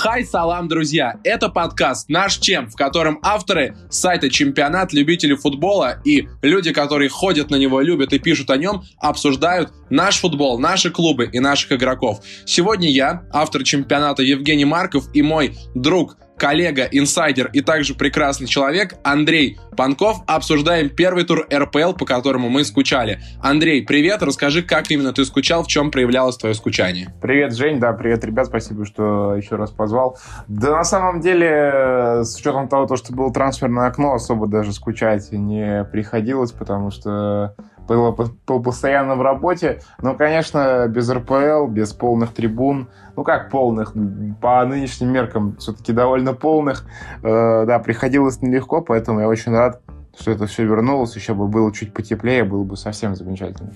Хай, салам, друзья! Это подкаст «Наш Чем», в котором авторы сайта «Чемпионат», любители футбола и люди, которые ходят на него, любят и пишут о нем, обсуждают наш футбол, наши клубы и наших игроков. Сегодня я, автор чемпионата Евгений Марков и мой друг коллега, инсайдер и также прекрасный человек Андрей Панков. Обсуждаем первый тур РПЛ, по которому мы скучали. Андрей, привет, расскажи, как именно ты скучал, в чем проявлялось твое скучание. Привет, Жень, да, привет, ребят, спасибо, что еще раз позвал. Да, на самом деле, с учетом того, что было трансферное окно, особо даже скучать не приходилось, потому что было, был постоянно в работе. Но, конечно, без РПЛ, без полных трибун, ну как полных, по нынешним меркам все-таки довольно полных, э, да, приходилось нелегко, поэтому я очень рад, что это все вернулось, еще бы было чуть потеплее, было бы совсем замечательно.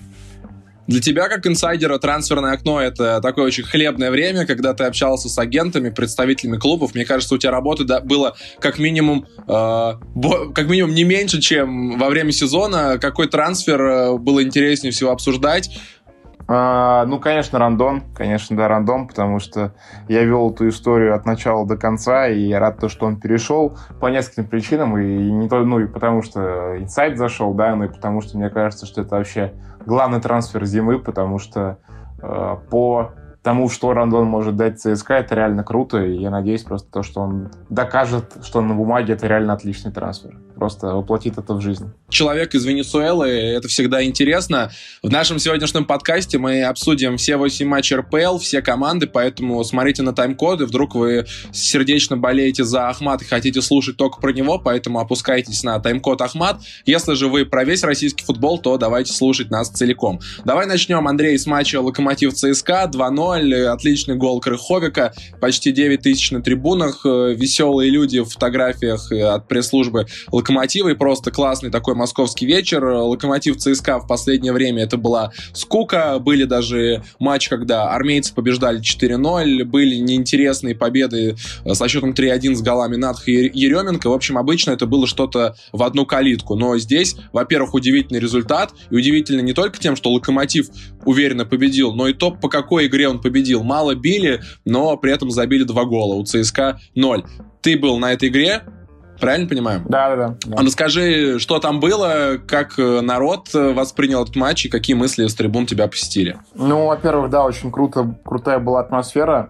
Для тебя, как инсайдера, трансферное окно — это такое очень хлебное время, когда ты общался с агентами, представителями клубов. Мне кажется, у тебя работы было как минимум, э, как минимум не меньше, чем во время сезона. Какой трансфер э, было интереснее всего обсуждать? А, ну, конечно, рандом. Конечно, да, рандом, потому что я вел эту историю от начала до конца, и я рад, то, что он перешел по нескольким причинам. И не то, ну, и потому что инсайт зашел, да, ну и потому что мне кажется, что это вообще главный трансфер зимы, потому что э, по тому, что Рандон может дать ЦСКА, это реально круто, и я надеюсь просто то, что он докажет, что на бумаге это реально отличный трансфер. Просто воплотит это в жизнь. Человек из Венесуэлы, это всегда интересно. В нашем сегодняшнем подкасте мы обсудим все 8 матчей РПЛ, все команды, поэтому смотрите на тайм-коды, вдруг вы сердечно болеете за Ахмат и хотите слушать только про него, поэтому опускайтесь на тайм-код Ахмат. Если же вы про весь российский футбол, то давайте слушать нас целиком. Давай начнем, Андрей, с матча Локомотив ЦСКА 2-0 0 отличный гол Крыховика, почти 9 тысяч на трибунах, э, веселые люди в фотографиях от пресс-службы Локомотива и просто классный такой московский вечер. Локомотив ЦСКА в последнее время это была скука, были даже матчи, когда армейцы побеждали 4-0, были неинтересные победы э, со счетом 3-1 с голами Надха и Еременко. В общем, обычно это было что-то в одну калитку. Но здесь, во-первых, удивительный результат, и удивительно не только тем, что Локомотив уверенно победил, но и то, по какой игре он победил. Мало били, но при этом забили два гола. У ЦСКА ноль. Ты был на этой игре, Правильно понимаю? Да, да, да. А расскажи, что там было, как э, народ э, воспринял этот матч и какие мысли с трибун тебя посетили? Ну, во-первых, да, очень круто, крутая была атмосфера,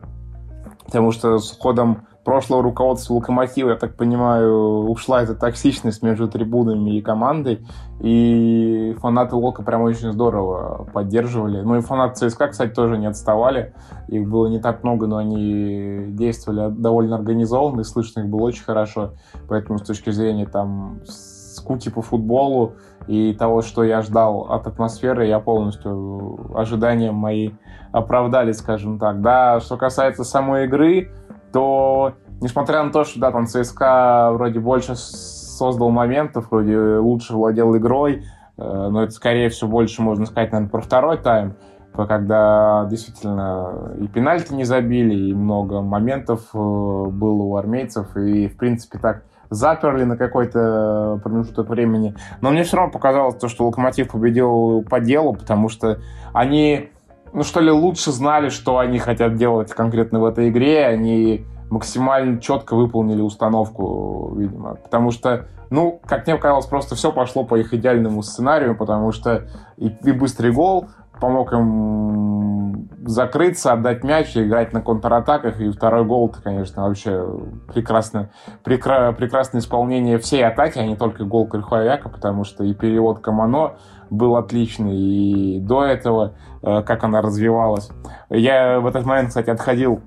потому что с ходом прошлого руководства Локомотива, я так понимаю, ушла эта токсичность между трибунами и командой, и фанаты Лока прям очень здорово поддерживали. Ну и фанаты ЦСКА, кстати, тоже не отставали. Их было не так много, но они действовали довольно организованно, и слышно их было очень хорошо. Поэтому с точки зрения там скуки по футболу и того, что я ждал от атмосферы, я полностью ожидания мои оправдали, скажем так. Да, что касается самой игры, то несмотря на то, что да, там ЦСКА вроде больше создал моментов, вроде лучше владел игрой, э, но это скорее всего больше можно сказать, наверное, про второй тайм, когда действительно и пенальти не забили, и много моментов э, было у армейцев, и в принципе так заперли на какой-то промежуток времени. Но мне все равно показалось то, что Локомотив победил по делу, потому что они ну что ли, лучше знали, что они хотят делать конкретно в этой игре, они максимально четко выполнили установку, видимо. Потому что, ну, как мне казалось, просто все пошло по их идеальному сценарию, потому что и, и быстрый гол помог им закрыться, отдать мяч и играть на контратаках. И второй гол, это, конечно, вообще прекрасно, прекра, прекрасное исполнение всей атаки, а не только гол Крыховяка, потому что и перевод Камано был отличный, и до этого, э, как она развивалась. Я в этот момент, кстати, отходил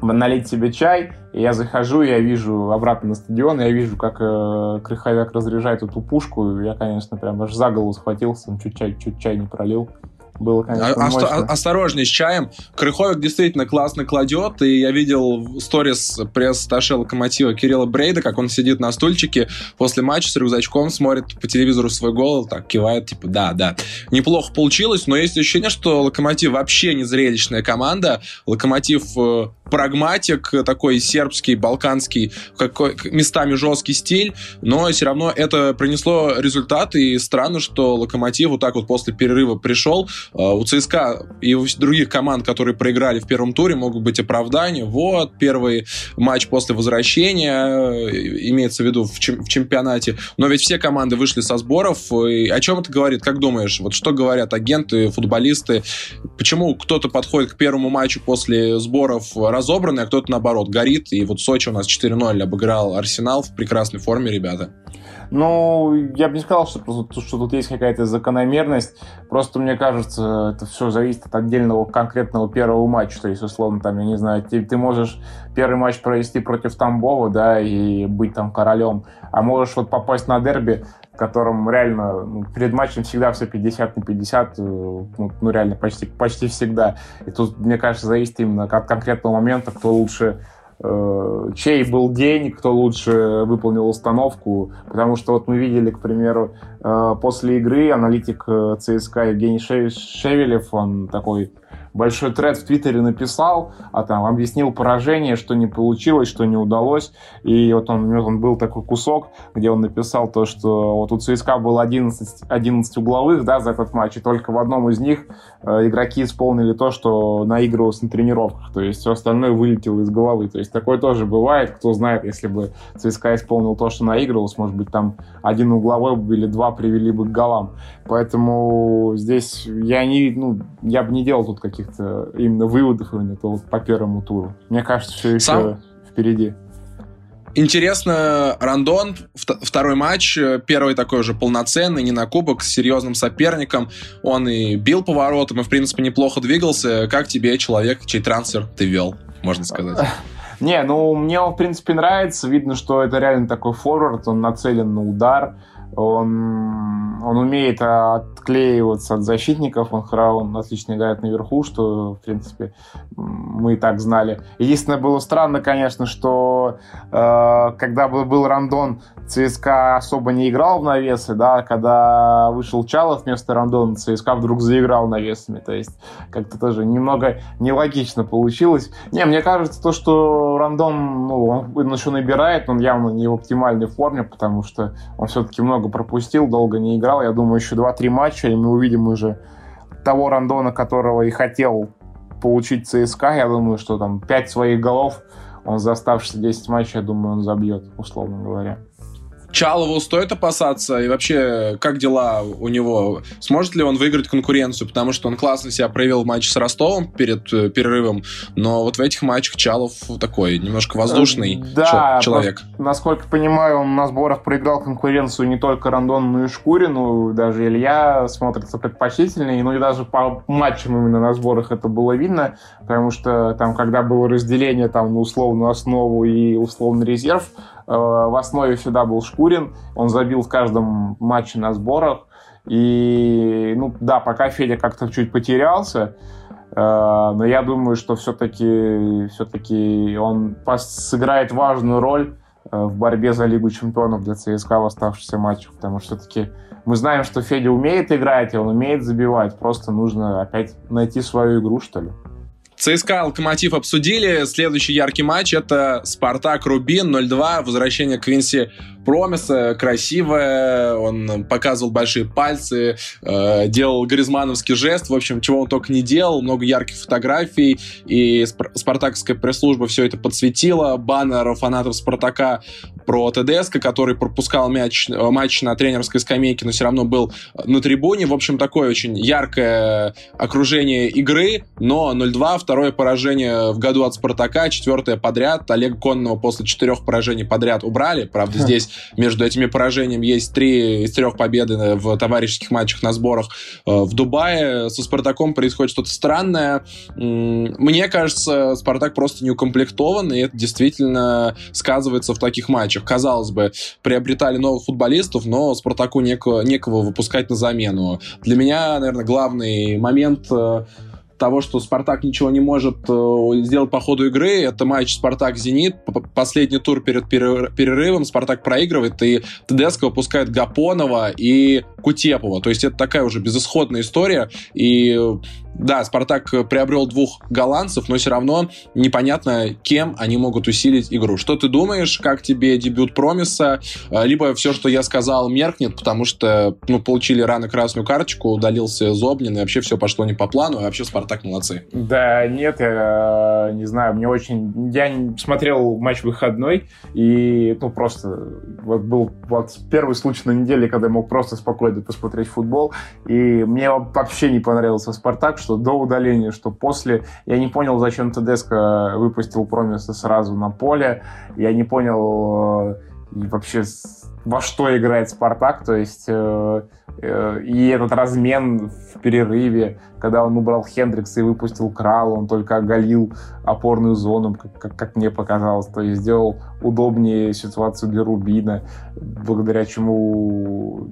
налить себе чай, и я захожу, я вижу обратно на стадион, я вижу, как э, Крыховяк разряжает эту пушку, я, конечно, прям аж за голову схватился, чуть чай, чуть чай не пролил было, конечно, а, а, Осторожней с чаем. Крыховик действительно классно кладет, и я видел сторис пресс-таше Локомотива Кирилла Брейда, как он сидит на стульчике после матча с рюкзачком, смотрит по телевизору свой гол, так кивает, типа, да, да. Неплохо получилось, но есть ощущение, что Локомотив вообще не зрелищная команда. Локомотив э, прагматик, такой сербский, балканский, какой, местами жесткий стиль, но все равно это принесло результат, и странно, что Локомотив вот так вот после перерыва пришел, у ЦСКА и у других команд, которые проиграли в первом туре, могут быть оправдания. Вот, первый матч после возвращения, имеется в виду в, чемпионате. Но ведь все команды вышли со сборов. И о чем это говорит? Как думаешь? Вот что говорят агенты, футболисты? Почему кто-то подходит к первому матчу после сборов разобранный, а кто-то, наоборот, горит? И вот Сочи у нас 4-0 обыграл Арсенал в прекрасной форме, ребята. Ну, я бы не сказал, что, что тут есть какая-то закономерность. Просто, мне кажется, это все зависит от отдельного конкретного первого матча. То есть, условно, там, я не знаю, ты, ты можешь первый матч провести против Тамбова, да, и быть там королем, а можешь вот попасть на дерби, в котором реально ну, перед матчем всегда все 50 на 50, э, ну, ну реально почти, почти всегда. И тут, мне кажется, зависит именно от конкретного момента, кто лучше чей был день, кто лучше выполнил установку, потому что вот мы видели, к примеру, э, после игры аналитик э, ЦСКА Евгений Шевелев, он такой большой тред в Твиттере написал, а там объяснил поражение, что не получилось, что не удалось. И вот он, он был такой кусок, где он написал то, что вот у ЦСКА было 11, 11 угловых да, за этот матч, и только в одном из них э, игроки исполнили то, что наигрывалось на тренировках. То есть все остальное вылетело из головы. То есть такое тоже бывает. Кто знает, если бы ЦСКА исполнил то, что наигрывалось, может быть, там один угловой или два привели бы к голам. Поэтому здесь я не, ну, я бы не делал тут каких-то именно выводов именно то вот по первому туру. Мне кажется, все еще Сам... впереди. Интересно, Рандон, второй матч, первый такой уже полноценный, не на кубок, с серьезным соперником. Он и бил поворотом, и, в принципе, неплохо двигался. Как тебе человек, чей трансфер ты вел, можно сказать? Не, ну, мне он, в принципе, нравится. Видно, что это реально такой форвард, он нацелен на удар он, он умеет отклеиваться от защитников, он, он отлично играет наверху, что, в принципе, мы и так знали. Единственное, было странно, конечно, что э, когда был рандон, ЦСКА особо не играл в навесы, да, когда вышел Чалов вместо рандона, ЦСКА вдруг заиграл навесами, то есть как-то тоже немного нелогично получилось. Не, мне кажется, то, что рандон, ну, он еще набирает, он явно не в оптимальной форме, потому что он все-таки много пропустил, долго не играл, я думаю, еще 2-3 матча, и мы увидим уже того рандона, которого и хотел получить ЦСКА, я думаю, что там 5 своих голов он за оставшиеся 10 матчей, я думаю, он забьет, условно говоря. Чалову стоит опасаться? И вообще, как дела у него? Сможет ли он выиграть конкуренцию? Потому что он классно себя проявил в матче с Ростовом перед э, перерывом, но вот в этих матчах Чалов такой немножко воздушный э, да, человек. Просто, насколько понимаю, он на сборах проиграл конкуренцию не только Рандону, но и Шкурину. Даже Илья смотрится предпочтительнее. Ну и даже по матчам именно на сборах это было видно, потому что там, когда было разделение там на условную основу и условный резерв, Э, в основе всегда был Шкурин. Он забил в каждом матче на сборах. И, ну, да, пока Федя как-то чуть потерялся, э, но я думаю, что все-таки все он сыграет важную роль э, в борьбе за Лигу чемпионов для ЦСКА в оставшихся матчах, потому что все-таки мы знаем, что Федя умеет играть, и он умеет забивать, просто нужно опять найти свою игру, что ли. ЦСКА Локомотив обсудили. Следующий яркий матч это Спартак Рубин 0-2. Возвращение Квинси Промиса. Красивое. Он показывал большие пальцы, э, делал гризмановский жест. В общем, чего он только не делал. Много ярких фотографий. И спартаковская пресс-служба все это подсветила. Баннер фанатов Спартака про ТДСК, который пропускал мяч, э, матч на тренерской скамейке, но все равно был на трибуне. В общем, такое очень яркое окружение игры, но 0-2, второе поражение в году от Спартака, четвертое подряд. Олег Конного после четырех поражений подряд убрали. Правда, здесь между этими поражениями есть три из трех победы в товарищеских матчах на сборах э, в Дубае. Со Спартаком происходит что-то странное. Мне кажется, Спартак просто не укомплектован, и это действительно сказывается в таких матчах. Казалось бы, приобретали новых футболистов, но Спартаку некого, некого выпускать на замену. Для меня, наверное, главный момент э, того, что Спартак ничего не может э, сделать по ходу игры. Это матч Спартак-Зенит. Последний тур перед перерывом Спартак проигрывает, и ТДСК выпускает Гапонова и Кутепова. То есть это такая уже безысходная история. И да, Спартак приобрел двух голландцев, но все равно непонятно, кем они могут усилить игру. Что ты думаешь, как тебе дебют Промиса? А, либо все, что я сказал, меркнет, потому что ну, получили рано красную карточку, удалился Зобнин, и вообще все пошло не по плану, и вообще Спартак молодцы. Да, нет, я не знаю, мне очень... Я смотрел матч выходной, и ну просто вот был вот первый случай на неделе, когда я мог просто спокойно посмотреть футбол, и мне вообще не понравился Спартак, что до удаления, что после. Я не понял, зачем Тедеско выпустил Промиса сразу на поле. Я не понял э, вообще во что играет Спартак, то есть э, э, и этот размен в перерыве, когда он убрал Хендрикса и выпустил Крал, он только оголил опорную зону, как, как, как мне показалось, то есть сделал удобнее ситуацию для Рубина, благодаря чему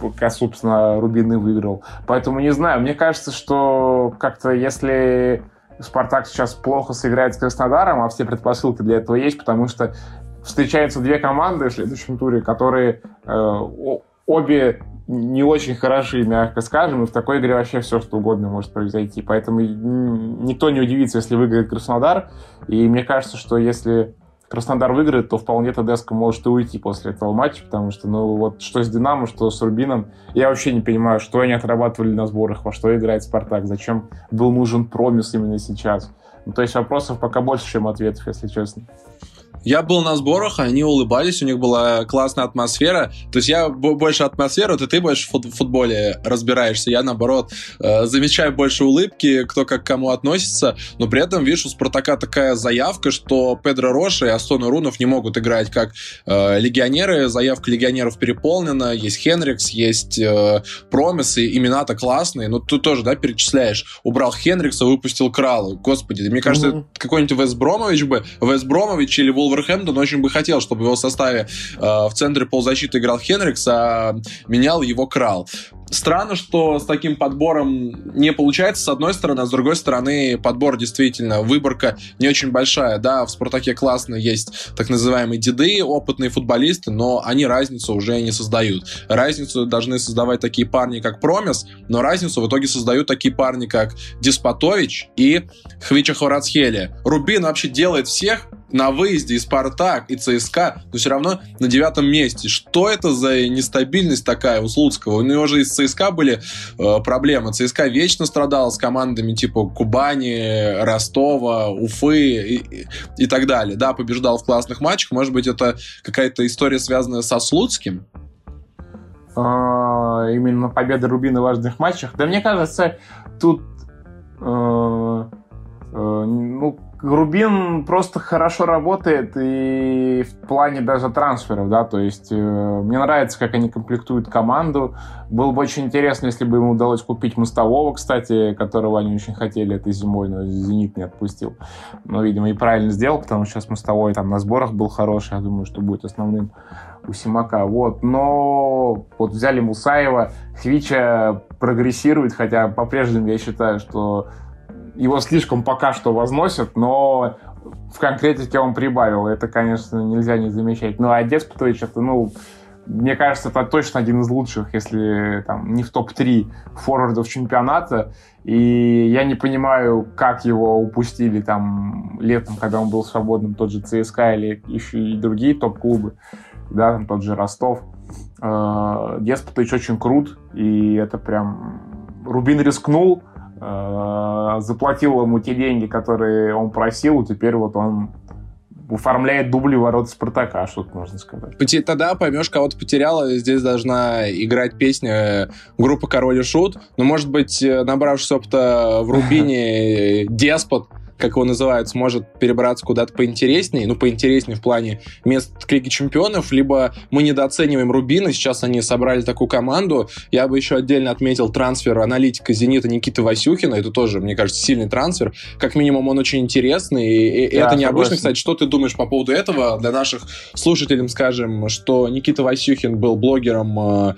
пока, собственно, Рубин и выиграл. Поэтому не знаю, мне кажется, что как-то если Спартак сейчас плохо сыграет с Краснодаром, а все предпосылки для этого есть, потому что встречаются две команды в следующем туре, которые э, обе не очень хороши, мягко скажем, и в такой игре вообще все, что угодно может произойти. Поэтому никто не удивится, если выиграет Краснодар. И мне кажется, что если Краснодар выиграет, то вполне Тедеско может и уйти после этого матча, потому что, ну, вот что с Динамо, что с Рубином, я вообще не понимаю, что они отрабатывали на сборах, во что играет Спартак, зачем был нужен промис именно сейчас. Ну, то есть вопросов пока больше, чем ответов, если честно. Я был на сборах, они улыбались, у них была классная атмосфера. То есть я больше атмосферу, ты, ты больше в футболе разбираешься. Я, наоборот, э, замечаю больше улыбки, кто как к кому относится. Но при этом, видишь, у Спартака такая заявка, что Педро Роша и Астон Рунов не могут играть как э, легионеры. Заявка легионеров переполнена. Есть Хенрикс, есть э, Промис, и имена-то классные. Но ты тоже, да, перечисляешь. Убрал Хенрикса, выпустил Кралу. Господи, мне кажется, mm-hmm. какой-нибудь Вес Бромович бы, Вес Бромович или Вулверхэмптон очень бы хотел, чтобы в его составе э, в центре полузащиты играл Хенрикс, а менял его Крал. Странно, что с таким подбором не получается, с одной стороны, а с другой стороны, подбор действительно, выборка не очень большая. Да, в «Спартаке» классно есть так называемые деды, опытные футболисты, но они разницу уже не создают. Разницу должны создавать такие парни, как Промис, но разницу в итоге создают такие парни, как Диспотович и Хвича Хварацхели. Рубин вообще делает всех, на выезде и Спартак, и ЦСКА, но все равно на девятом месте. Что это за нестабильность такая у Слуцкого? У него же из ЦСКА были э, проблемы. ЦСКА вечно страдал с командами типа Кубани, Ростова, Уфы и, и так далее. Да, побеждал в классных матчах. Может быть, это какая-то история, связанная со Слуцким? А, именно победа Рубина в важных матчах. Да мне кажется, тут э, э, ну, Рубин просто хорошо работает и в плане даже трансферов, да, то есть э, мне нравится, как они комплектуют команду. Было бы очень интересно, если бы ему удалось купить Мостового, кстати, которого они очень хотели этой зимой, но Зенит не отпустил. Но, видимо, и правильно сделал, потому что сейчас Мостовой там на сборах был хороший, я думаю, что будет основным у Симака. Вот. Но вот взяли Мусаева, Хвича прогрессирует, хотя по-прежнему я считаю, что его слишком пока что возносят, но в конкретике он прибавил. Это, конечно, нельзя не замечать. Ну, а Деспотович, это, ну, мне кажется, это точно один из лучших, если там не в топ-3 форвардов чемпионата. И я не понимаю, как его упустили там летом, когда он был свободным, тот же ЦСКА или еще и другие топ-клубы, да, там тот же Ростов. Э, Деспотович очень крут, и это прям... Рубин рискнул, Э, заплатил ему те деньги, которые он просил, и теперь вот он оформляет дубли ворот Спартака, что тут можно сказать. Тогда поймешь, кого то потеряла, здесь должна играть песня группы Король и Шут, но, может быть, э, набравшись опыта в Рубине, Деспот как его называют, сможет перебраться куда-то поинтереснее, ну, поинтереснее в плане мест к Лиге Чемпионов, либо мы недооцениваем Рубина, сейчас они собрали такую команду. Я бы еще отдельно отметил трансфер аналитика «Зенита» Никиты Васюхина, это тоже, мне кажется, сильный трансфер. Как минимум, он очень интересный, и, и да, это необычно. Кстати, что ты думаешь по поводу этого? Для наших слушателей скажем, что Никита Васюхин был блогером э,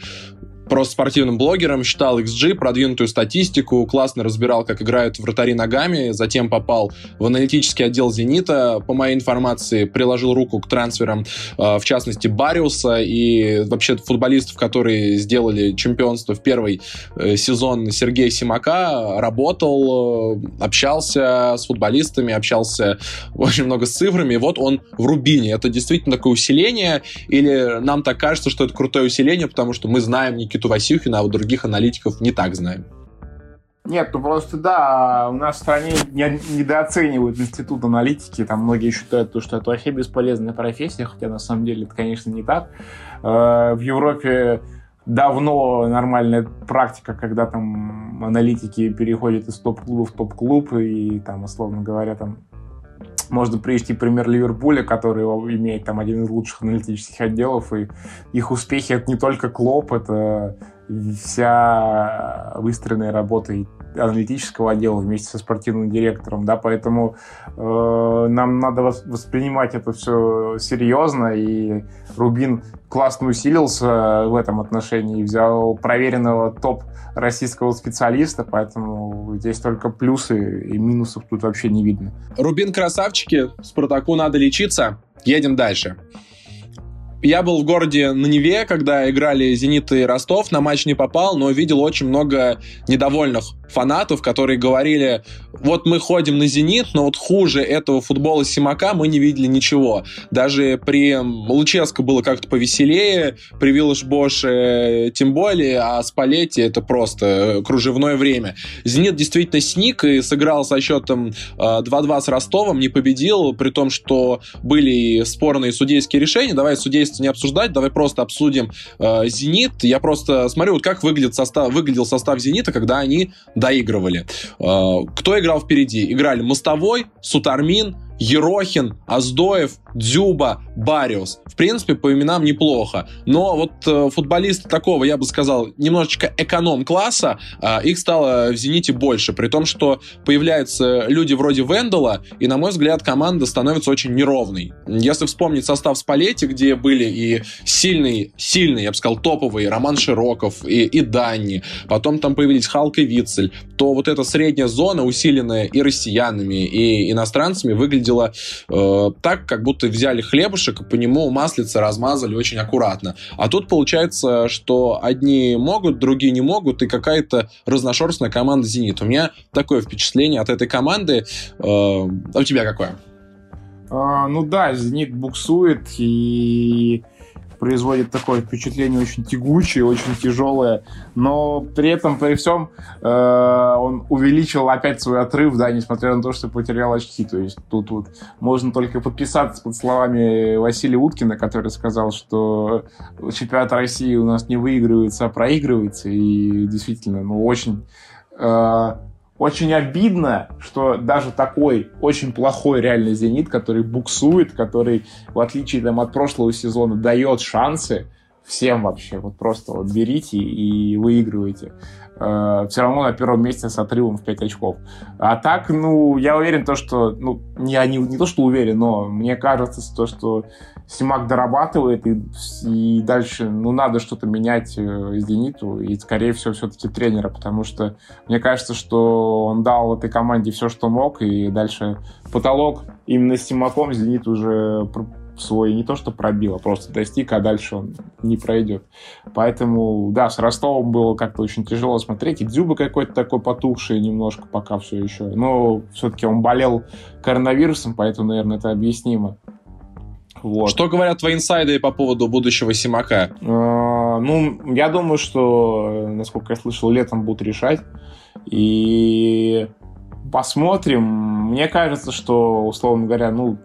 просто спортивным блогером, считал XG, продвинутую статистику, классно разбирал, как играют вратари ногами, затем попал в аналитический отдел «Зенита», по моей информации, приложил руку к трансферам, э, в частности, Бариуса и вообще футболистов, которые сделали чемпионство в первый э, сезон Сергея Симака, работал, э, общался с футболистами, общался очень много с цифрами, и вот он в Рубине. Это действительно такое усиление, или нам так кажется, что это крутое усиление, потому что мы знаем Никиту Васюхина, а вот других аналитиков не так знаем. Нет, ну просто да, у нас в стране недооценивают институт аналитики, там многие считают, что это вообще бесполезная профессия, хотя на самом деле это, конечно, не так. Э, в Европе давно нормальная практика, когда там аналитики переходят из топ-клуба в топ-клуб, и там, условно говоря, там можно привести пример Ливерпуля, который имеет там один из лучших аналитических отделов, и их успехи это не только Клоп, это вся выстроенная работа аналитического отдела вместе со спортивным директором, да, поэтому э, нам надо воспринимать это все серьезно, и Рубин классно усилился в этом отношении, взял проверенного топ российского специалиста, поэтому здесь только плюсы и минусов тут вообще не видно. Рубин красавчики, Спартаку надо лечиться, едем дальше. Я был в городе на Неве, когда играли «Зенит» и «Ростов». На матч не попал, но видел очень много недовольных фанатов, которые говорили, вот мы ходим на «Зенит», но вот хуже этого футбола Симака мы не видели ничего. Даже при Луческо было как-то повеселее, при Виллаш Боше тем более, а Спалетти это просто кружевное время. «Зенит» действительно сник и сыграл со счетом 2-2 с Ростовом, не победил, при том, что были спорные судейские решения. Давай судейство не обсуждать, давай просто обсудим э, «Зенит». Я просто смотрю, вот как выглядит состав, выглядел состав «Зенита», когда они доигрывали. Э, кто играл впереди? Играли Мостовой, Сутармин, Ерохин, Аздоев, Дзюба, Бариус. В принципе, по именам неплохо. Но вот э, футболисты такого, я бы сказал, немножечко эконом-класса, э, их стало в «Зените» больше. При том, что появляются люди вроде Вендела, и, на мой взгляд, команда становится очень неровной. Если вспомнить состав Спалетти, где были и сильный, сильный, я бы сказал, топовый Роман Широков и, и Данни, потом там появились Халк и Вицель, то вот эта средняя зона, усиленная и россиянами, и иностранцами, выглядела э, так, как будто взяли хлебушек и по нему маслица размазали очень аккуратно. А тут получается, что одни могут, другие не могут, и какая-то разношерстная команда «Зенит». У меня такое впечатление от этой команды. Э, а у тебя какое? А, ну да, «Зенит» буксует, и производит такое впечатление очень тягучее, очень тяжелое, но при этом, при всем, э, он увеличил опять свой отрыв, да, несмотря на то, что потерял очки. То есть тут вот можно только подписаться под словами Василия Уткина, который сказал, что чемпионат России у нас не выигрывается, а проигрывается, и действительно, ну, очень э, очень обидно, что даже такой очень плохой реальный «Зенит», который буксует, который, в отличие там, от прошлого сезона, дает шансы всем вообще, вот просто вот берите и выигрывайте. Э, все равно на первом месте с отрывом в 5 очков. А так, ну, я уверен, то, что, ну, я не, не то, что уверен, но мне кажется, то, что Симак дорабатывает, и, и дальше, ну, надо что-то менять э, Зениту, и, скорее всего, все-таки тренера, потому что мне кажется, что он дал этой команде все, что мог, и дальше потолок именно с Симаком Зенит уже свой не то что пробил, а просто достиг, а дальше он не пройдет. Поэтому, да, с Ростовом было как-то очень тяжело смотреть. И Дзюба какой-то такой потухший немножко пока все еще. Но все-таки он болел коронавирусом, поэтому, наверное, это объяснимо. Вот. Что говорят твои инсайды по поводу будущего Симака? А, ну, я думаю, что, насколько я слышал, летом будут решать. И посмотрим. Мне кажется, что, условно говоря, ну,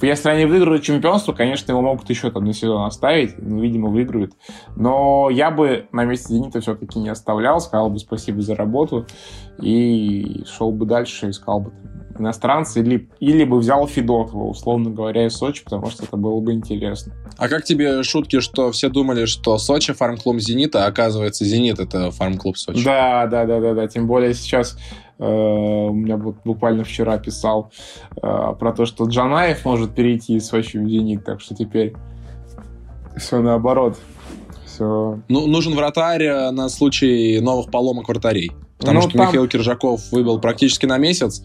если они выиграют чемпионство, конечно, его могут еще там на сезон оставить, ну, видимо, выиграют. Но я бы на месте Зенита все-таки не оставлял, сказал бы спасибо за работу и шел бы дальше, искал бы иностранца или, или бы взял Федотова, условно говоря, из Сочи, потому что это было бы интересно. А как тебе шутки, что все думали, что Сочи фарм-клуб Зенита, а оказывается Зенит это фарм-клуб Сочи? Да, да, да, да, да. Тем более сейчас э, у меня вот буквально вчера писал э, про то, что Джанаев может перейти из Сочи в Зенит, так что теперь все наоборот. Все. Ну, нужен вратарь э, на случай новых поломок вратарей. Потому ну, что там... Михаил Киржаков выбыл практически на месяц.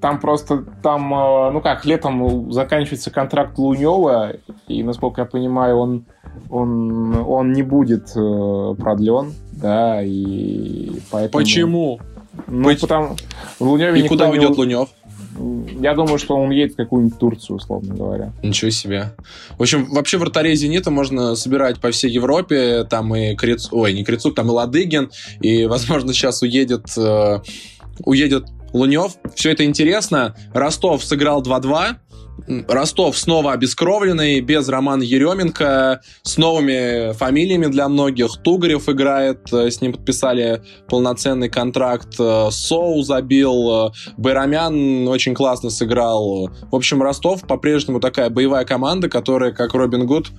Там просто, там, э, ну как, летом заканчивается контракт Лунева, и, насколько я понимаю, он, он, он не будет э, продлен, да, и поэтому... Почему? Ну, Быть... потому... В Луневе и куда уйдет не... Лунев? Я думаю, что он едет в какую-нибудь Турцию, условно говоря. Ничего себе. В общем, вообще вратарей «Зенита» можно собирать по всей Европе. Там и Криц... Ой, не Крицук, там и Ладыгин. И, возможно, сейчас уедет... Э, уедет Лунев. Все это интересно. Ростов сыграл 2-2. Ростов снова обескровленный, без Романа Еременко, с новыми фамилиями для многих. Тугарев играет, э, с ним подписали полноценный контракт. Э, Соу забил, э, Байрамян очень классно сыграл. В общем, Ростов по-прежнему такая боевая команда, которая, как Робин Гуд,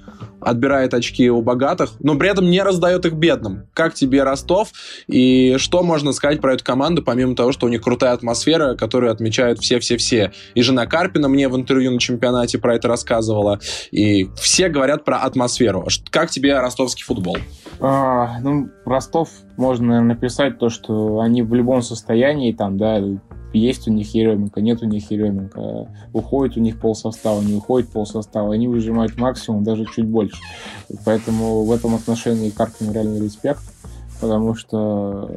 отбирает очки у богатых, но при этом не раздает их бедным. Как тебе Ростов? И что можно сказать про эту команду, помимо того, что у них крутая атмосфера, которую отмечают все-все-все. И жена Карпина мне в интервью на чемпионате про это рассказывала. И все говорят про атмосферу. Как тебе ростовский футбол? А, ну, Ростов можно, написать то, что они в любом состоянии там, да, есть у них Еременко, нет у них Еременко, уходит у них полсостава, не уходит полсостава, они выжимают максимум, даже чуть больше. Поэтому в этом отношении Карпину реально респект, потому что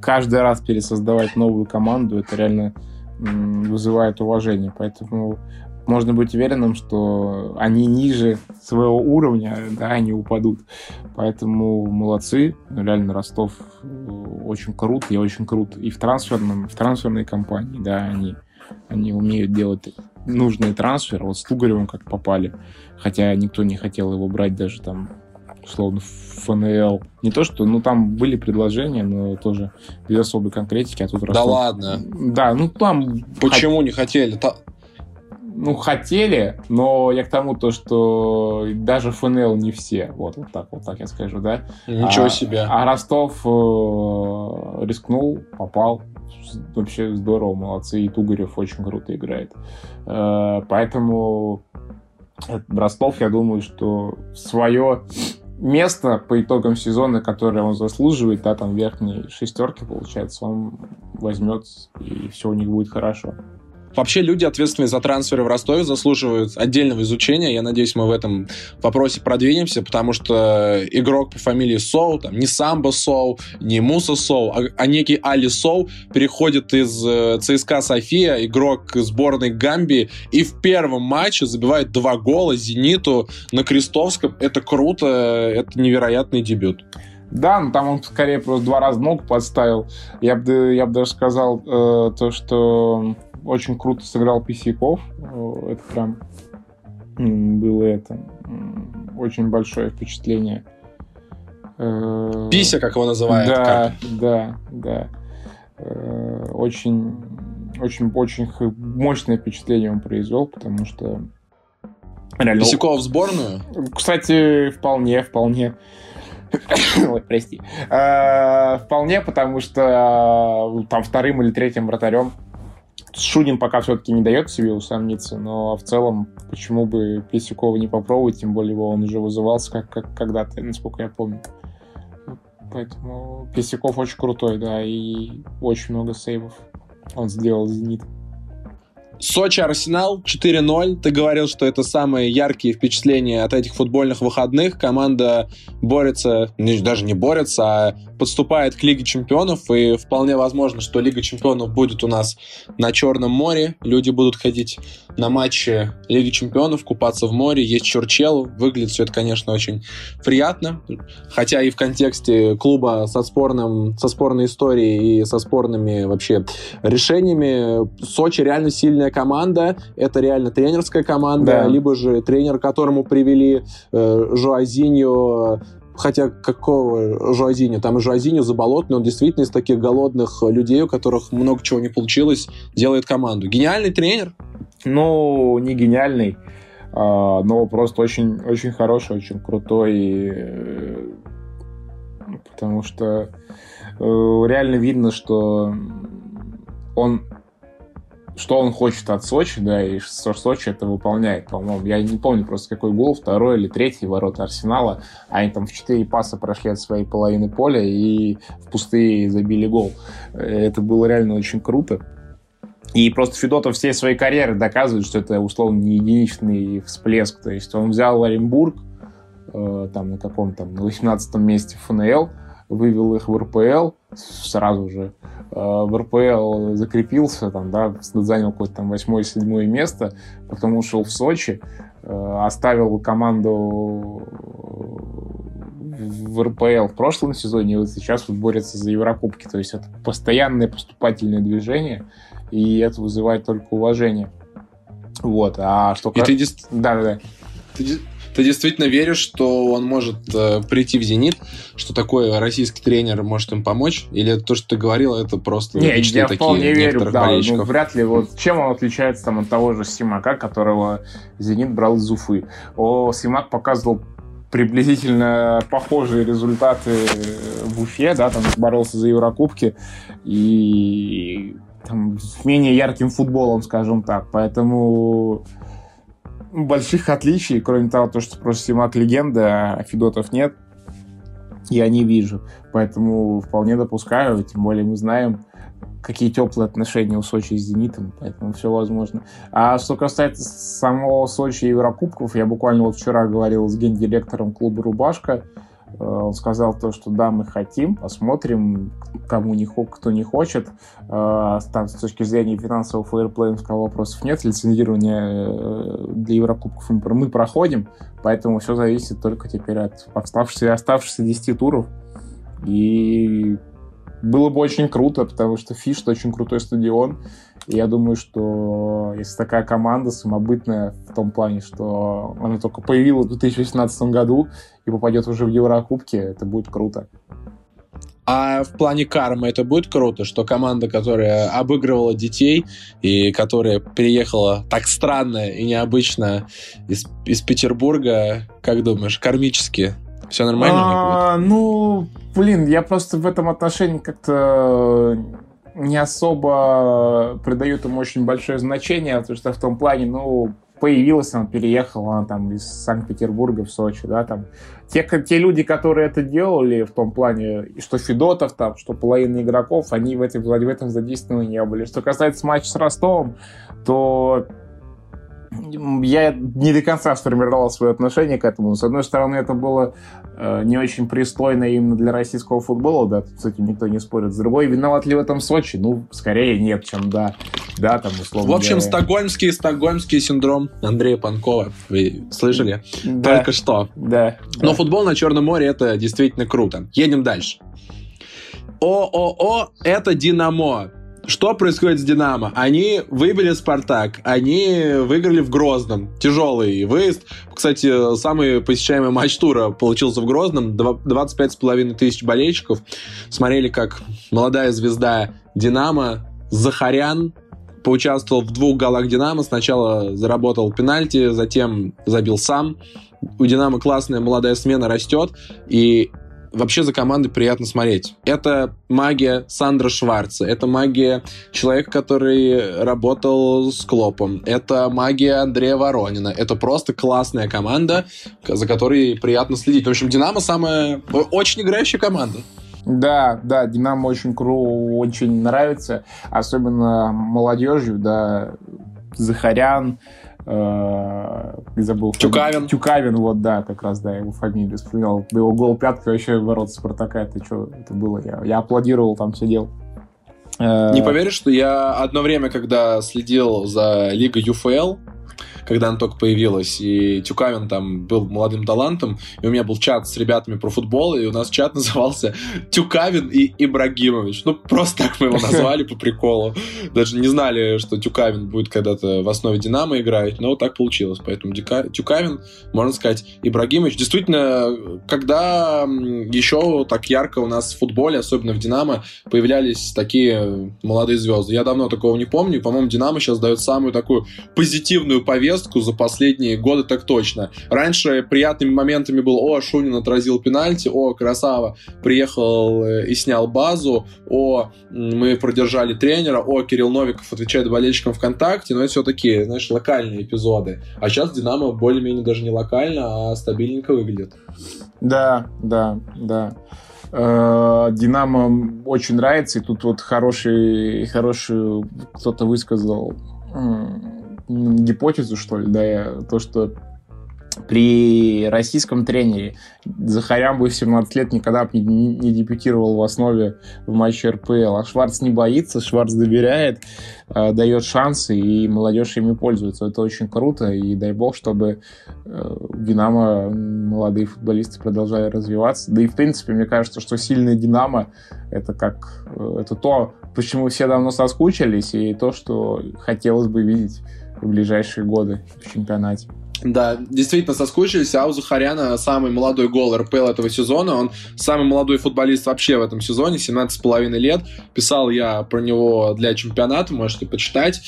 каждый раз пересоздавать новую команду, это реально вызывает уважение. Поэтому можно быть уверенным, что они ниже своего уровня, да, они упадут. Поэтому молодцы, реально Ростов э, очень крут, и очень крут и в трансферном, в трансферной компании, да, они, они умеют делать нужный трансфер, вот с Тугаревым как попали, хотя никто не хотел его брать даже там условно ФНЛ. Не то, что, ну, там были предложения, но тоже без особой конкретики, а тут Да Ростов... ладно? Да, ну, там... Почему хот... не хотели? Ну, хотели, но я к тому, то, что даже ФНЛ не все. Вот, вот так, вот так я скажу, да. Ничего а, себе. А Ростов э, рискнул, попал. Вообще здорово, молодцы. И Тугарев очень круто играет. Э, поэтому Ростов, я думаю, что свое место по итогам сезона, которое он заслуживает, да, там верхней шестерки, получается, он возьмет, и все у них будет хорошо. Вообще люди, ответственные за трансферы в Ростове, заслуживают отдельного изучения. Я надеюсь, мы в этом вопросе продвинемся, потому что игрок по фамилии Соу, там, не Самбо Соу, не Муса Соу, а, а некий Али Соу переходит из э, ЦСКА София, игрок сборной Гамбии, и в первом матче забивает два гола Зениту на Крестовском. Это круто, это невероятный дебют. Да, но там он скорее просто два раза ногу подставил. Я бы я б даже сказал э, то, что очень круто сыграл Писяков. Это прям было это очень большое впечатление. Э, Пися, как его называют. Да, как? да, да. Э, очень, очень, очень мощное впечатление он произвел, потому что реально... Писяков в сборную? Кстати, вполне, вполне. Ой, прости. Э, вполне, потому что там вторым или третьим вратарем Шунин пока все-таки не дает себе усомниться, но в целом почему бы Писюкова не попробовать, тем более его он уже вызывался как, как когда-то, насколько я помню. Поэтому Писюков очень крутой, да, и очень много сейвов он сделал «Зенит». Сочи Арсенал 4-0. Ты говорил, что это самые яркие впечатления от этих футбольных выходных. Команда борется, даже не борется, а подступает к Лиге Чемпионов. И вполне возможно, что Лига Чемпионов будет у нас на Черном море. Люди будут ходить на матчи Лиги Чемпионов, купаться в море, есть Чурчелу. Выглядит все это, конечно, очень приятно. Хотя и в контексте клуба со, спорным, со спорной историей и со спорными вообще решениями. Сочи реально сильная команда. Это реально тренерская команда. Да. Либо же тренер, которому привели э, Жуазиньо Хотя какого Жуазиню? Там и Жуазиню заболотный, он действительно из таких голодных людей, у которых много чего не получилось, делает команду. Гениальный тренер? Ну, не гениальный, а, но просто очень, очень хороший, очень крутой, э, потому что э, реально видно, что он что он хочет от Сочи, да, и что Сочи это выполняет, по-моему. Я не помню просто, какой гол, второй или третий ворота Арсенала. Они там в четыре паса прошли от своей половины поля и в пустые забили гол. Это было реально очень круто. И просто Федотов всей своей карьеры доказывает, что это, условно, не единичный всплеск. То есть он взял Оренбург, э, там на каком-то, на 18 месте ФНЛ, вывел их в РПЛ сразу же. Э, в РПЛ закрепился, там, да, занял какое-то там восьмое-седьмое место, потом ушел в Сочи, э, оставил команду в РПЛ в прошлом сезоне, и вот сейчас вот борется за Еврокубки. То есть это постоянное поступательное движение, и это вызывает только уважение. Вот, а что... И ты... Да, да, да. Ты, ты действительно веришь, что он может э, прийти в «Зенит», что такой российский тренер может им помочь? Или это то, что ты говорил, это просто Не, я вполне верю, да, ну, вряд ли. Вот чем он отличается там, от того же Симака, которого «Зенит» брал из Уфы? О, Симак показывал приблизительно похожие результаты в Уфе, да, там боролся за Еврокубки и там, с менее ярким футболом, скажем так. Поэтому больших отличий, кроме того, то, что просто Симак легенда, а Федотов нет, я не вижу. Поэтому вполне допускаю, тем более мы знаем, какие теплые отношения у Сочи с «Зенитом», поэтому все возможно. А что касается самого Сочи и Еврокубков, я буквально вот вчера говорил с гендиректором клуба «Рубашка», он сказал то, что да, мы хотим, посмотрим, кому не, кто не хочет. Э, там, с точки зрения финансового фейерплея вопросов нет. Лицензирование э, для Еврокубков мы проходим, поэтому все зависит только теперь от оставшихся, оставшихся 10 туров. И было бы очень круто, потому что Фиш — очень крутой стадион. И я думаю, что если такая команда самобытная в том плане, что она только появилась в 2018 году и попадет уже в Еврокубки, это будет круто. А в плане кармы это будет круто, что команда, которая обыгрывала детей и которая приехала так странно и необычно из, из Петербурга, как думаешь, кармически все нормально? А, ну, блин, я просто в этом отношении как-то не особо придают ему очень большое значение, потому что в том плане, ну, появилась она, переехала она там из Санкт-Петербурга в Сочи, да, там. Те, те люди, которые это делали в том плане, что Федотов там, что половина игроков, они в этом, в этом задействованы не были. Что касается матча с Ростовом, то я не до конца сформировал свое отношение к этому. С одной стороны, это было э, не очень пристойно именно для российского футбола, да, с этим никто не спорит. С другой, виноват ли в этом Сочи? Ну, скорее нет, чем да. Да, там, условно В общем, говоря. стокгольмский, стокгольмский синдром Андрея Панкова. Вы слышали? Да. Только что. Да. Но да. футбол на Черном море это действительно круто. Едем дальше. ООО — это «Динамо». Что происходит с «Динамо»? Они выбили «Спартак», они выиграли в Грозном. Тяжелый выезд. Кстати, самый посещаемый матч тура получился в Грозном. 25,5 тысяч болельщиков. Смотрели, как молодая звезда «Динамо» Захарян поучаствовал в двух голах «Динамо». Сначала заработал пенальти, затем забил сам. У «Динамо» классная молодая смена растет. И вообще за командой приятно смотреть. Это магия Сандра Шварца, это магия человека, который работал с Клопом, это магия Андрея Воронина. Это просто классная команда, за которой приятно следить. В общем, Динамо самая очень играющая команда. Да, да, Динамо очень кру, очень нравится, особенно молодежью, да, Захарян, э, забыл. Тюкавин. Тюкавин, вот, да, как раз, да, его фамилию вспоминал. Его гол пятка вообще ворот Спартака, это что это было? Я, я аплодировал, там сидел. Не поверишь, что я одно время, когда следил за Лигой ЮФЛ, когда она только появилась, и Тюкавин там был молодым талантом, и у меня был чат с ребятами про футбол, и у нас чат назывался Тюкавин и Ибрагимович. Ну, просто так мы его назвали по приколу. Даже не знали, что Тюкавин будет когда-то в основе Динамо играть, но вот так получилось. Поэтому Тюкавин, можно сказать, Ибрагимович. Действительно, когда еще так ярко у нас в футболе, особенно в Динамо, появлялись такие молодые звезды. Я давно такого не помню. По-моему, Динамо сейчас дает самую такую позитивную повестку поездку за последние годы так точно. Раньше приятными моментами был, о, Шунин отразил пенальти, о, красава, приехал э, и снял базу, о, мы продержали тренера, о, Кирилл Новиков отвечает болельщикам ВКонтакте, но это все такие, знаешь, локальные эпизоды. А сейчас Динамо более-менее даже не локально, а стабильненько выглядит. Да, да, да. Э, Динамо очень нравится, и тут вот хороший, хороший кто-то высказал гипотезу, что ли, да, то, что при российском тренере Захарян бы в 17 лет никогда не, не дебютировал в основе в матче РПЛ. А Шварц не боится, Шварц доверяет, э, дает шансы, и молодежь ими пользуется. Это очень круто, и дай бог, чтобы э, Динамо молодые футболисты продолжали развиваться. Да и, в принципе, мне кажется, что сильный Динамо — это как... Э, это то, почему все давно соскучились, и то, что хотелось бы видеть в ближайшие годы в чемпионате. Да, действительно соскучились. А Захаряна самый молодой гол РПЛ этого сезона. Он самый молодой футболист вообще в этом сезоне, 17,5 лет. Писал я про него для чемпионата, можете почитать.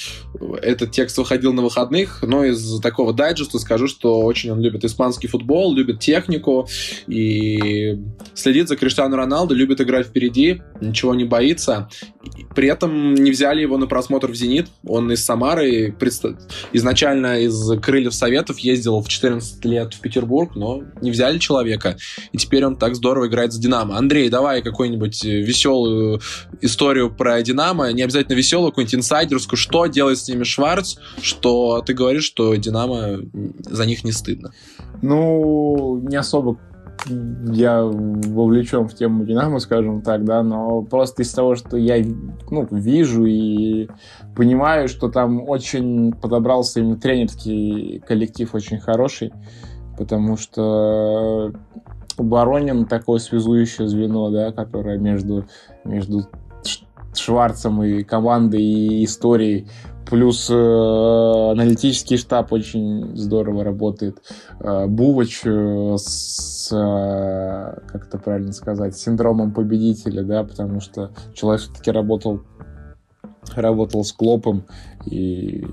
Этот текст выходил на выходных, но из такого дайджеста скажу, что очень он любит испанский футбол, любит технику и следит за Криштиану Роналду, любит играть впереди, ничего не боится. При этом не взяли его на просмотр в «Зенит». Он из Самары, изначально из Крыльев Советов, ездил в 14 лет в Петербург, но не взяли человека. И теперь он так здорово играет за «Динамо». Андрей, давай какую-нибудь веселую историю про «Динамо». Не обязательно веселую, какую-нибудь инсайдерскую. Что делает с ними Шварц, что ты говоришь, что «Динамо» за них не стыдно? Ну, не особо я вовлечен в тему Динамо, скажем так, да, но просто из того, что я ну, вижу и понимаю, что там очень подобрался именно тренерский коллектив очень хороший, потому что Баронин такое связующее звено, да, которое между, между Шварцем и командой и историей Плюс э, аналитический штаб очень здорово работает. Э, Бувач э, с, э, как это правильно сказать, синдромом победителя, да, потому что человек все-таки работал работал с Клопом и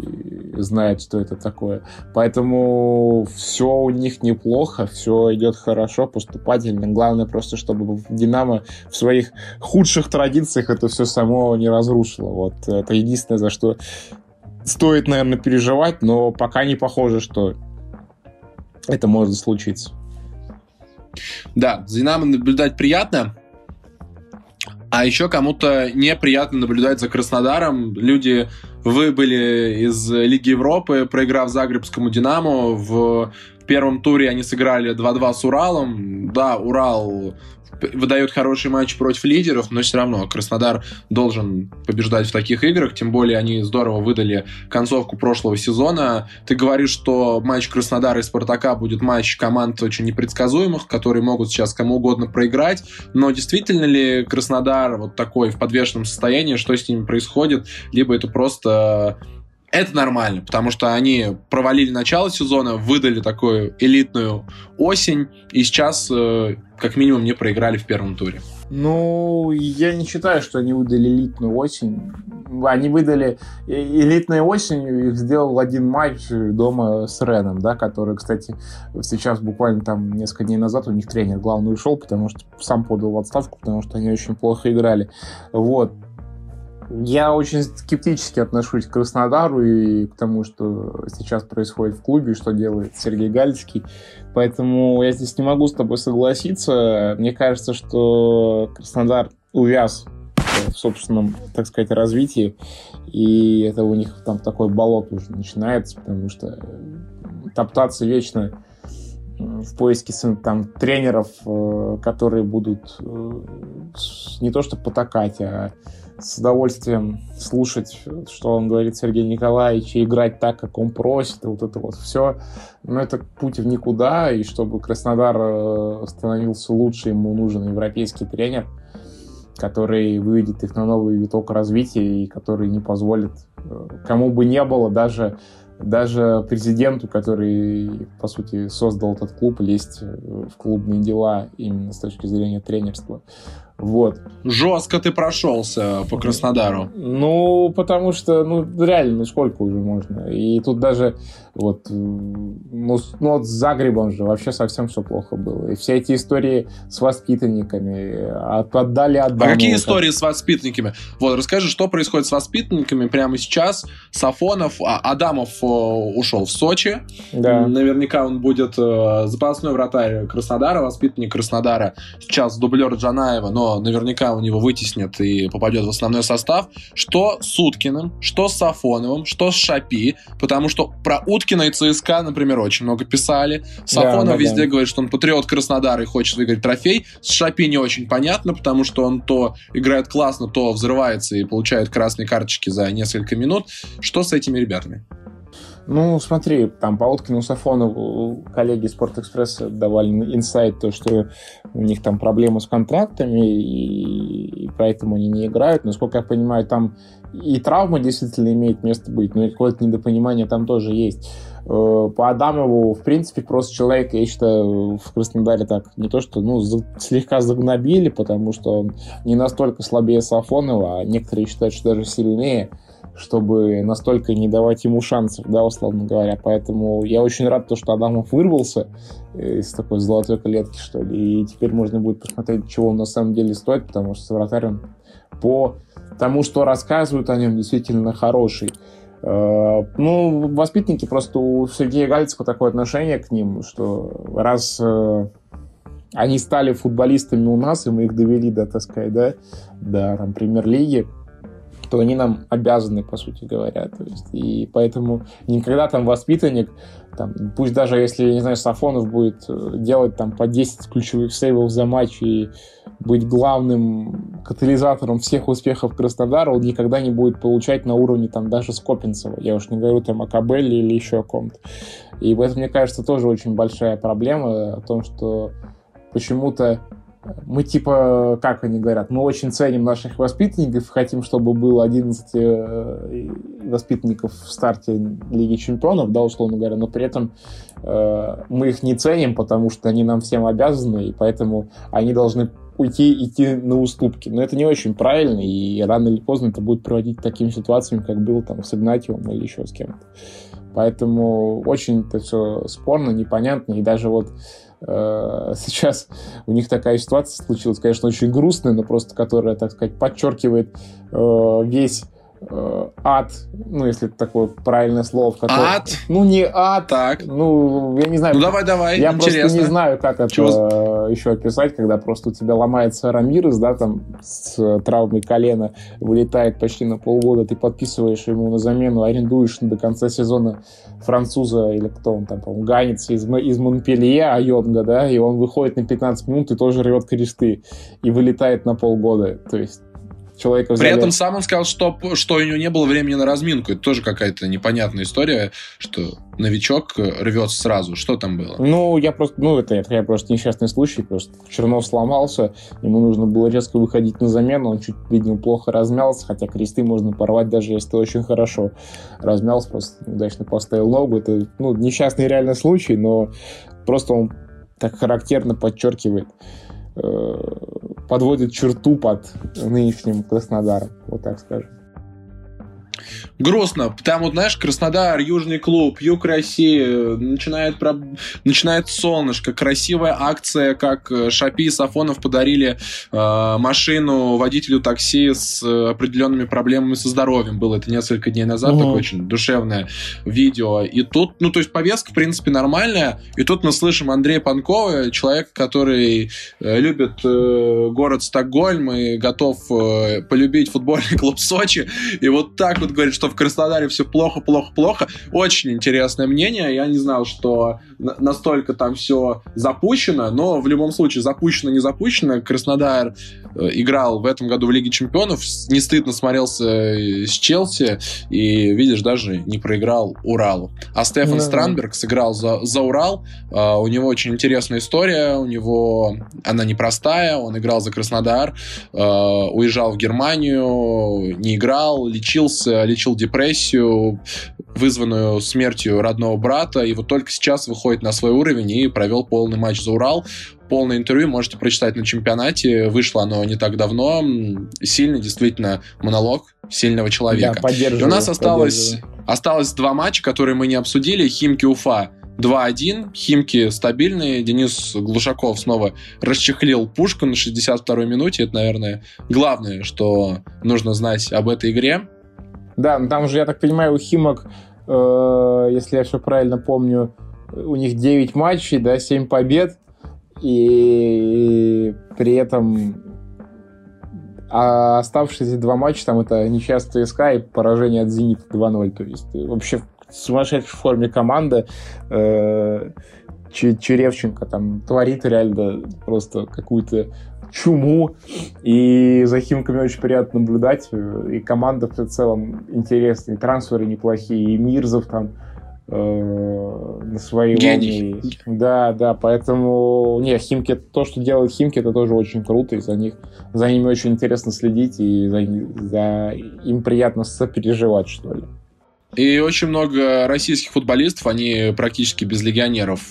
знает, что это такое. Поэтому все у них неплохо, все идет хорошо, поступательно. Главное просто, чтобы Динамо в своих худших традициях это все само не разрушило. Вот это единственное, за что стоит, наверное, переживать, но пока не похоже, что это может случиться. Да, за Динамо наблюдать приятно. А еще кому-то неприятно наблюдать за Краснодаром. Люди выбыли из Лиги Европы, проиграв Загребскому Динамо. В первом туре они сыграли 2-2 с Уралом. Да, Урал выдает хороший матч против лидеров, но все равно Краснодар должен побеждать в таких играх, тем более они здорово выдали концовку прошлого сезона. Ты говоришь, что матч Краснодара и Спартака будет матч команд очень непредсказуемых, которые могут сейчас кому угодно проиграть, но действительно ли Краснодар вот такой в подвешенном состоянии, что с ними происходит, либо это просто это нормально, потому что они провалили начало сезона, выдали такую элитную осень, и сейчас э, как минимум не проиграли в первом туре. Ну, я не считаю, что они выдали элитную осень. Они выдали элитной осенью, их сделал один матч дома с Реном, да, который, кстати, сейчас буквально там несколько дней назад у них тренер главный ушел, потому что сам подал в отставку, потому что они очень плохо играли. Вот. Я очень скептически отношусь к Краснодару и к тому, что сейчас происходит в клубе, что делает Сергей Галицкий. Поэтому я здесь не могу с тобой согласиться. Мне кажется, что Краснодар увяз в собственном, так сказать, развитии. И это у них там такой болот уже начинается, потому что топтаться вечно в поиске там тренеров, э, которые будут э, не то что потакать, а с удовольствием слушать, что он говорит Сергей Николаевич, играть так, как он просит, и вот это вот все. Но это путь в никуда, и чтобы Краснодар э, становился лучше, ему нужен европейский тренер, который выведет их на новый виток развития и который не позволит э, кому бы не было, даже даже президенту, который, по сути, создал этот клуб, лезть в клубные дела именно с точки зрения тренерства. Вот. Жестко ты прошелся по Краснодару. Ну, потому что, ну, реально, ну сколько уже можно? И тут даже вот, ну, ну вот с Загребом же вообще совсем все плохо было. И все эти истории с воспитанниками отдали Адамову. А какие истории с воспитанниками? Вот, расскажи, что происходит с воспитанниками прямо сейчас. Сафонов, а, Адамов ушел в Сочи. Да. Наверняка он будет э, запасной вратарь Краснодара, воспитанник Краснодара. Сейчас дублер Джанаева, но наверняка у него вытеснят и попадет в основной состав. Что с Уткиным, что с Сафоновым, что с Шапи, потому что про Уткина и ЦСКА, например, очень много писали. Сафонов да, да, везде да. говорит, что он патриот Краснодара и хочет выиграть трофей. С Шапи не очень понятно, потому что он то играет классно, то взрывается и получает красные карточки за несколько минут. Что с этими ребятами? Ну, смотри, там по Уткину Сафонову коллеги Спортэкспресса давали инсайт, то, что у них там проблемы с контрактами, и, и поэтому они не играют. Насколько я понимаю, там и травма действительно имеет место быть, но и какое-то недопонимание там тоже есть. Э, по Адамову, в принципе, просто человек, я считаю, в Краснодаре так не то, что ну, слегка загнобили, потому что он не настолько слабее Сафонова, а некоторые считают, что даже сильнее чтобы настолько не давать ему шансов, да, условно говоря. Поэтому я очень рад, то, что Адамов вырвался из такой золотой клетки, что ли, и теперь можно будет посмотреть, чего он на самом деле стоит, потому что вратарь он по тому, что рассказывают о нем, действительно хороший. Э, ну, воспитанники просто у Сергея Гальцева такое отношение к ним, что раз э, они стали футболистами у нас, и мы их довели до, так сказать, да, до премьер-лиги, что они нам обязаны, по сути говоря. То есть, и поэтому никогда там воспитанник, там, пусть даже если, не знаю, Сафонов будет э, делать там по 10 ключевых сейвов за матч и быть главным катализатором всех успехов Краснодара, он никогда не будет получать на уровне там даже Скопинцева. Я уж не говорю там о Кабеле или еще о ком-то. И в этом, мне кажется, тоже очень большая проблема о том, что почему-то мы типа, как они говорят, мы очень ценим наших воспитанников, хотим, чтобы было 11 э, воспитанников в старте Лиги Чемпионов, да, условно говоря, но при этом э, мы их не ценим, потому что они нам всем обязаны, и поэтому они должны уйти, идти на уступки. Но это не очень правильно, и рано или поздно это будет приводить к таким ситуациям, как был там с Игнатьевым или еще с кем-то. Поэтому очень это все спорно, непонятно, и даже вот сейчас у них такая ситуация случилась, конечно, очень грустная, но просто которая, так сказать, подчеркивает э, весь э, ад, ну, если это такое правильное слово. Который, ад? Ну, не ад. Так. Ну, я не знаю. Ну, давай, давай, Я интересно. просто не знаю, как это Чего? еще описать, когда просто у тебя ломается Рамирес, да, там, с травмой колена, вылетает почти на полгода, ты подписываешь ему на замену, арендуешь до конца сезона француза, или кто он там, по-моему, ганец из, из Монпелье, Айонга, да, и он выходит на 15 минут и тоже рвет кресты, и вылетает на полгода. То есть человека взяли... При этом сам он сказал, что, что у него не было времени на разминку. Это тоже какая-то непонятная история, что новичок рвется сразу. Что там было? Ну, я просто, ну, это, это я просто несчастный случай. Просто Чернов сломался, ему нужно было резко выходить на замену, он чуть, видимо, плохо размялся, хотя кресты можно порвать, даже если ты очень хорошо размялся, просто неудачно поставил ногу. Это, ну, несчастный реальный случай, но просто он так характерно подчеркивает Э, подводит черту под нынешним Краснодаром, вот так скажем грустно. Там вот, знаешь, Краснодар, Южный клуб, Юг России, начинает, про... начинает солнышко, красивая акция, как э, Шапи и Сафонов подарили э, машину водителю такси с э, определенными проблемами со здоровьем. Было это несколько дней назад, угу. такое очень душевное видео. И тут, ну, то есть повестка, в принципе, нормальная. И тут мы слышим Андрея Панкова, человек, который э, любит э, город Стокгольм и готов э, полюбить футбольный клуб Сочи. И вот так вот говорит, что в Краснодаре все плохо, плохо, плохо. Очень интересное мнение. Я не знал, что настолько там все запущено, но в любом случае запущено, не запущено. Краснодар э, играл в этом году в Лиге Чемпионов, не стыдно смотрелся с Челси и, видишь, даже не проиграл Уралу. А Стефан да, Странберг сыграл за, за Урал. Uh, у него очень интересная история, у него она непростая, он играл за Краснодар, uh, уезжал в Германию, не играл, лечился, лечил депрессию, вызванную смертью родного брата, и вот только сейчас выходит на свой уровень и провел полный матч за Урал. Полное интервью можете прочитать на чемпионате. Вышло оно не так давно. Сильный, действительно, монолог сильного человека. Да, и у нас осталось, осталось два матча, которые мы не обсудили. Химки-Уфа 2-1. Химки стабильные. Денис Глушаков снова расчехлил пушку на 62-й минуте. Это, наверное, главное, что нужно знать об этой игре. Да, ну там же, я так понимаю, у Химок, э, если я все правильно помню, у них 9 матчей, да, 7 побед, и при этом а оставшиеся два матча, там это ничья с и поражение от «Зенита» 2-0. То есть вообще в сумасшедшей форме команда. Э, Черевченко там творит реально просто какую-то чуму, и за Химками очень приятно наблюдать, и команда в целом интересная, и трансферы неплохие, и Мирзов там э, на своей Гений. волне. Да, да, поэтому, не, Химки, то, что делают Химки, это тоже очень круто, и за них, за ними очень интересно следить, и за, за им приятно сопереживать, что ли. И очень много российских футболистов, они практически без легионеров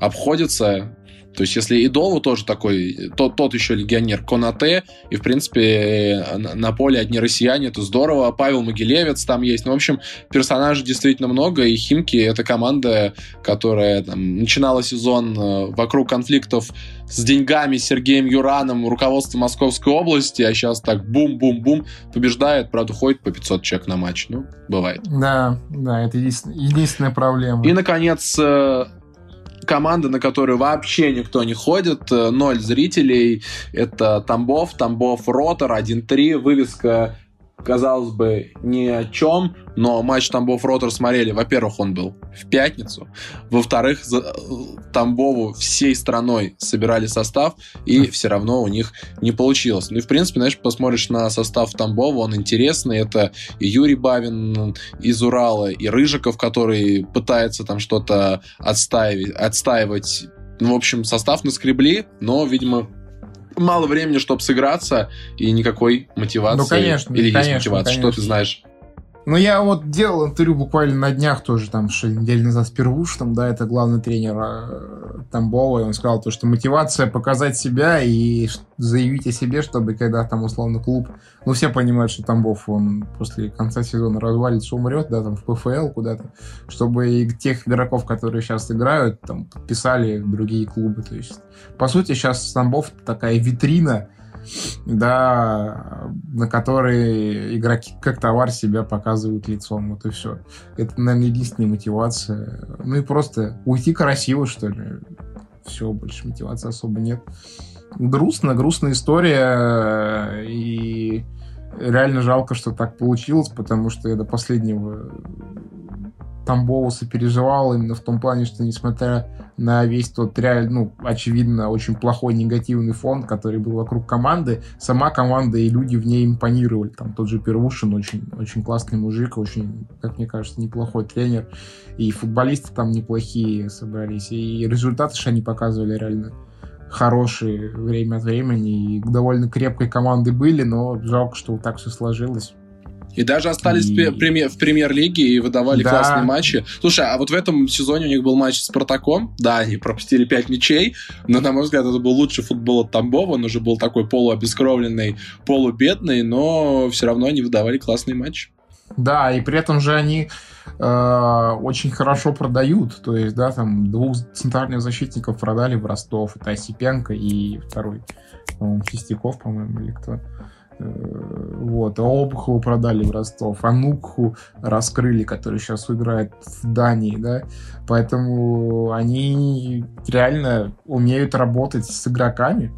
обходятся. То есть, если Идолу тоже такой, то, тот еще легионер Конате, и, в принципе, на поле одни россияне, это здорово. Павел Могилевец там есть. Ну, в общем, персонажей действительно много, и Химки — это команда, которая там, начинала сезон э, вокруг конфликтов с деньгами, с Сергеем Юраном, руководством Московской области, а сейчас так бум-бум-бум побеждает, правда, ходит по 500 человек на матч. Ну, бывает. Да, да, это единственная проблема. И, наконец, э, команда, на которую вообще никто не ходит, э, ноль зрителей. Это Тамбов, Тамбов Ротор 1-3, вывеска казалось бы, ни о чем, но матч Тамбов-Ротор смотрели. Во-первых, он был в пятницу. Во-вторых, Тамбову всей страной собирали состав, и все равно у них не получилось. Ну и, в принципе, знаешь, посмотришь на состав Тамбова, он интересный. Это и Юрий Бавин из Урала, и Рыжиков, который пытается там что-то отстаивать, отстаивать. Ну, в общем, состав наскребли, но, видимо, мало времени, чтобы сыграться, и никакой мотивации. Ну, конечно. Или конечно, есть мотивация, конечно. что ты знаешь? Ну, я вот делал интервью буквально на днях тоже, там, что неделю назад с Первушем, да, это главный тренер э, Тамбова, и он сказал то, что мотивация показать себя и заявить о себе, чтобы когда там, условно, клуб, ну, все понимают, что Тамбов, он после конца сезона развалится, умрет, да, там, в ПФЛ куда-то, чтобы и тех игроков, которые сейчас играют, там, подписали другие клубы, то есть, по сути, сейчас Тамбов такая витрина, да, на которые игроки как товар себя показывают лицом, вот и все. Это, наверное, единственная мотивация. Ну и просто уйти красиво, что ли. Все, больше мотивации особо нет. Грустно, грустная история, и реально жалко, что так получилось, потому что я до последнего Тамбова сопереживал именно в том плане, что несмотря на весь тот реально, ну, очевидно, очень плохой негативный фон, который был вокруг команды, сама команда и люди в ней импонировали. Там тот же Первушин очень, очень классный мужик, очень, как мне кажется, неплохой тренер. И футболисты там неплохие собрались. И результаты что они показывали реально хорошие время от времени. И довольно крепкой команды были, но жалко, что вот так все сложилось. И даже остались и... в премьер-лиге и выдавали да. классные матчи. Слушай, а вот в этом сезоне у них был матч с Спартаком. Да, они пропустили 5 мячей, но, на мой взгляд, это был лучший футбол от Тамбова. Он уже был такой полуобескровленный, полубедный, но все равно они выдавали классные матчи. Да, и при этом же они э, очень хорошо продают. То есть, да, там двух центральных защитников продали в Ростов. Это Осипенко и второй, по-моему, Чистяков, по-моему, или кто. Э, вот, а Обухову продали в Ростов, Анукху раскрыли, который сейчас играет в Дании, да, поэтому они реально умеют работать с игроками,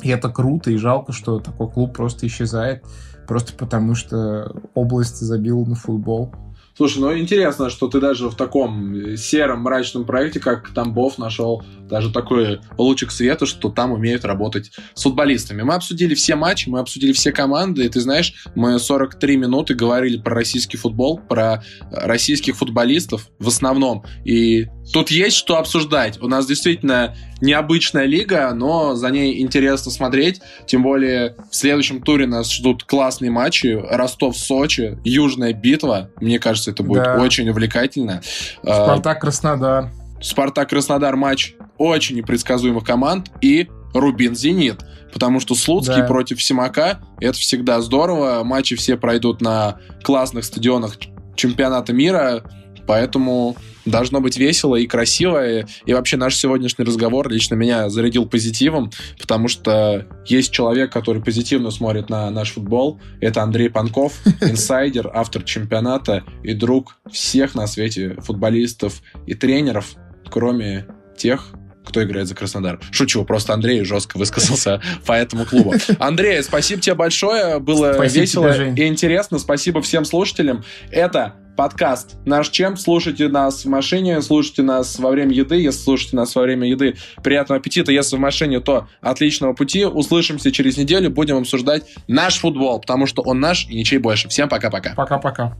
и это круто, и жалко, что такой клуб просто исчезает, просто потому что область забила на футбол. Слушай, ну интересно, что ты даже в таком сером, мрачном проекте, как Тамбов, нашел даже такой лучик света, что там умеют работать с футболистами. Мы обсудили все матчи, мы обсудили все команды, и ты знаешь, мы 43 минуты говорили про российский футбол, про российских футболистов в основном, и тут есть что обсуждать. У нас действительно необычная лига, но за ней интересно смотреть. Тем более в следующем туре нас ждут классные матчи. Ростов-Сочи, Южная битва. Мне кажется, это будет да. очень увлекательно. Спартак-Краснодар. Спартак-Краснодар матч очень непредсказуемых команд. И Рубин-Зенит. Потому что Слуцкий да. против Симака это всегда здорово. Матчи все пройдут на классных стадионах чемпионата мира. Поэтому должно быть весело и красиво. И вообще наш сегодняшний разговор лично меня зарядил позитивом, потому что есть человек, который позитивно смотрит на наш футбол. Это Андрей Панков, инсайдер, автор чемпионата и друг всех на свете футболистов и тренеров, кроме тех, кто играет за Краснодар. Шучу, просто Андрей жестко высказался по этому клубу. Андрей, спасибо тебе большое, было спасибо весело тебе, и интересно. Спасибо всем слушателям. Это подкаст «Наш Чем». Слушайте нас в машине, слушайте нас во время еды. Если слушаете нас во время еды, приятного аппетита. Если в машине, то отличного пути. Услышимся через неделю, будем обсуждать наш футбол, потому что он наш и ничей больше. Всем пока-пока. Пока-пока.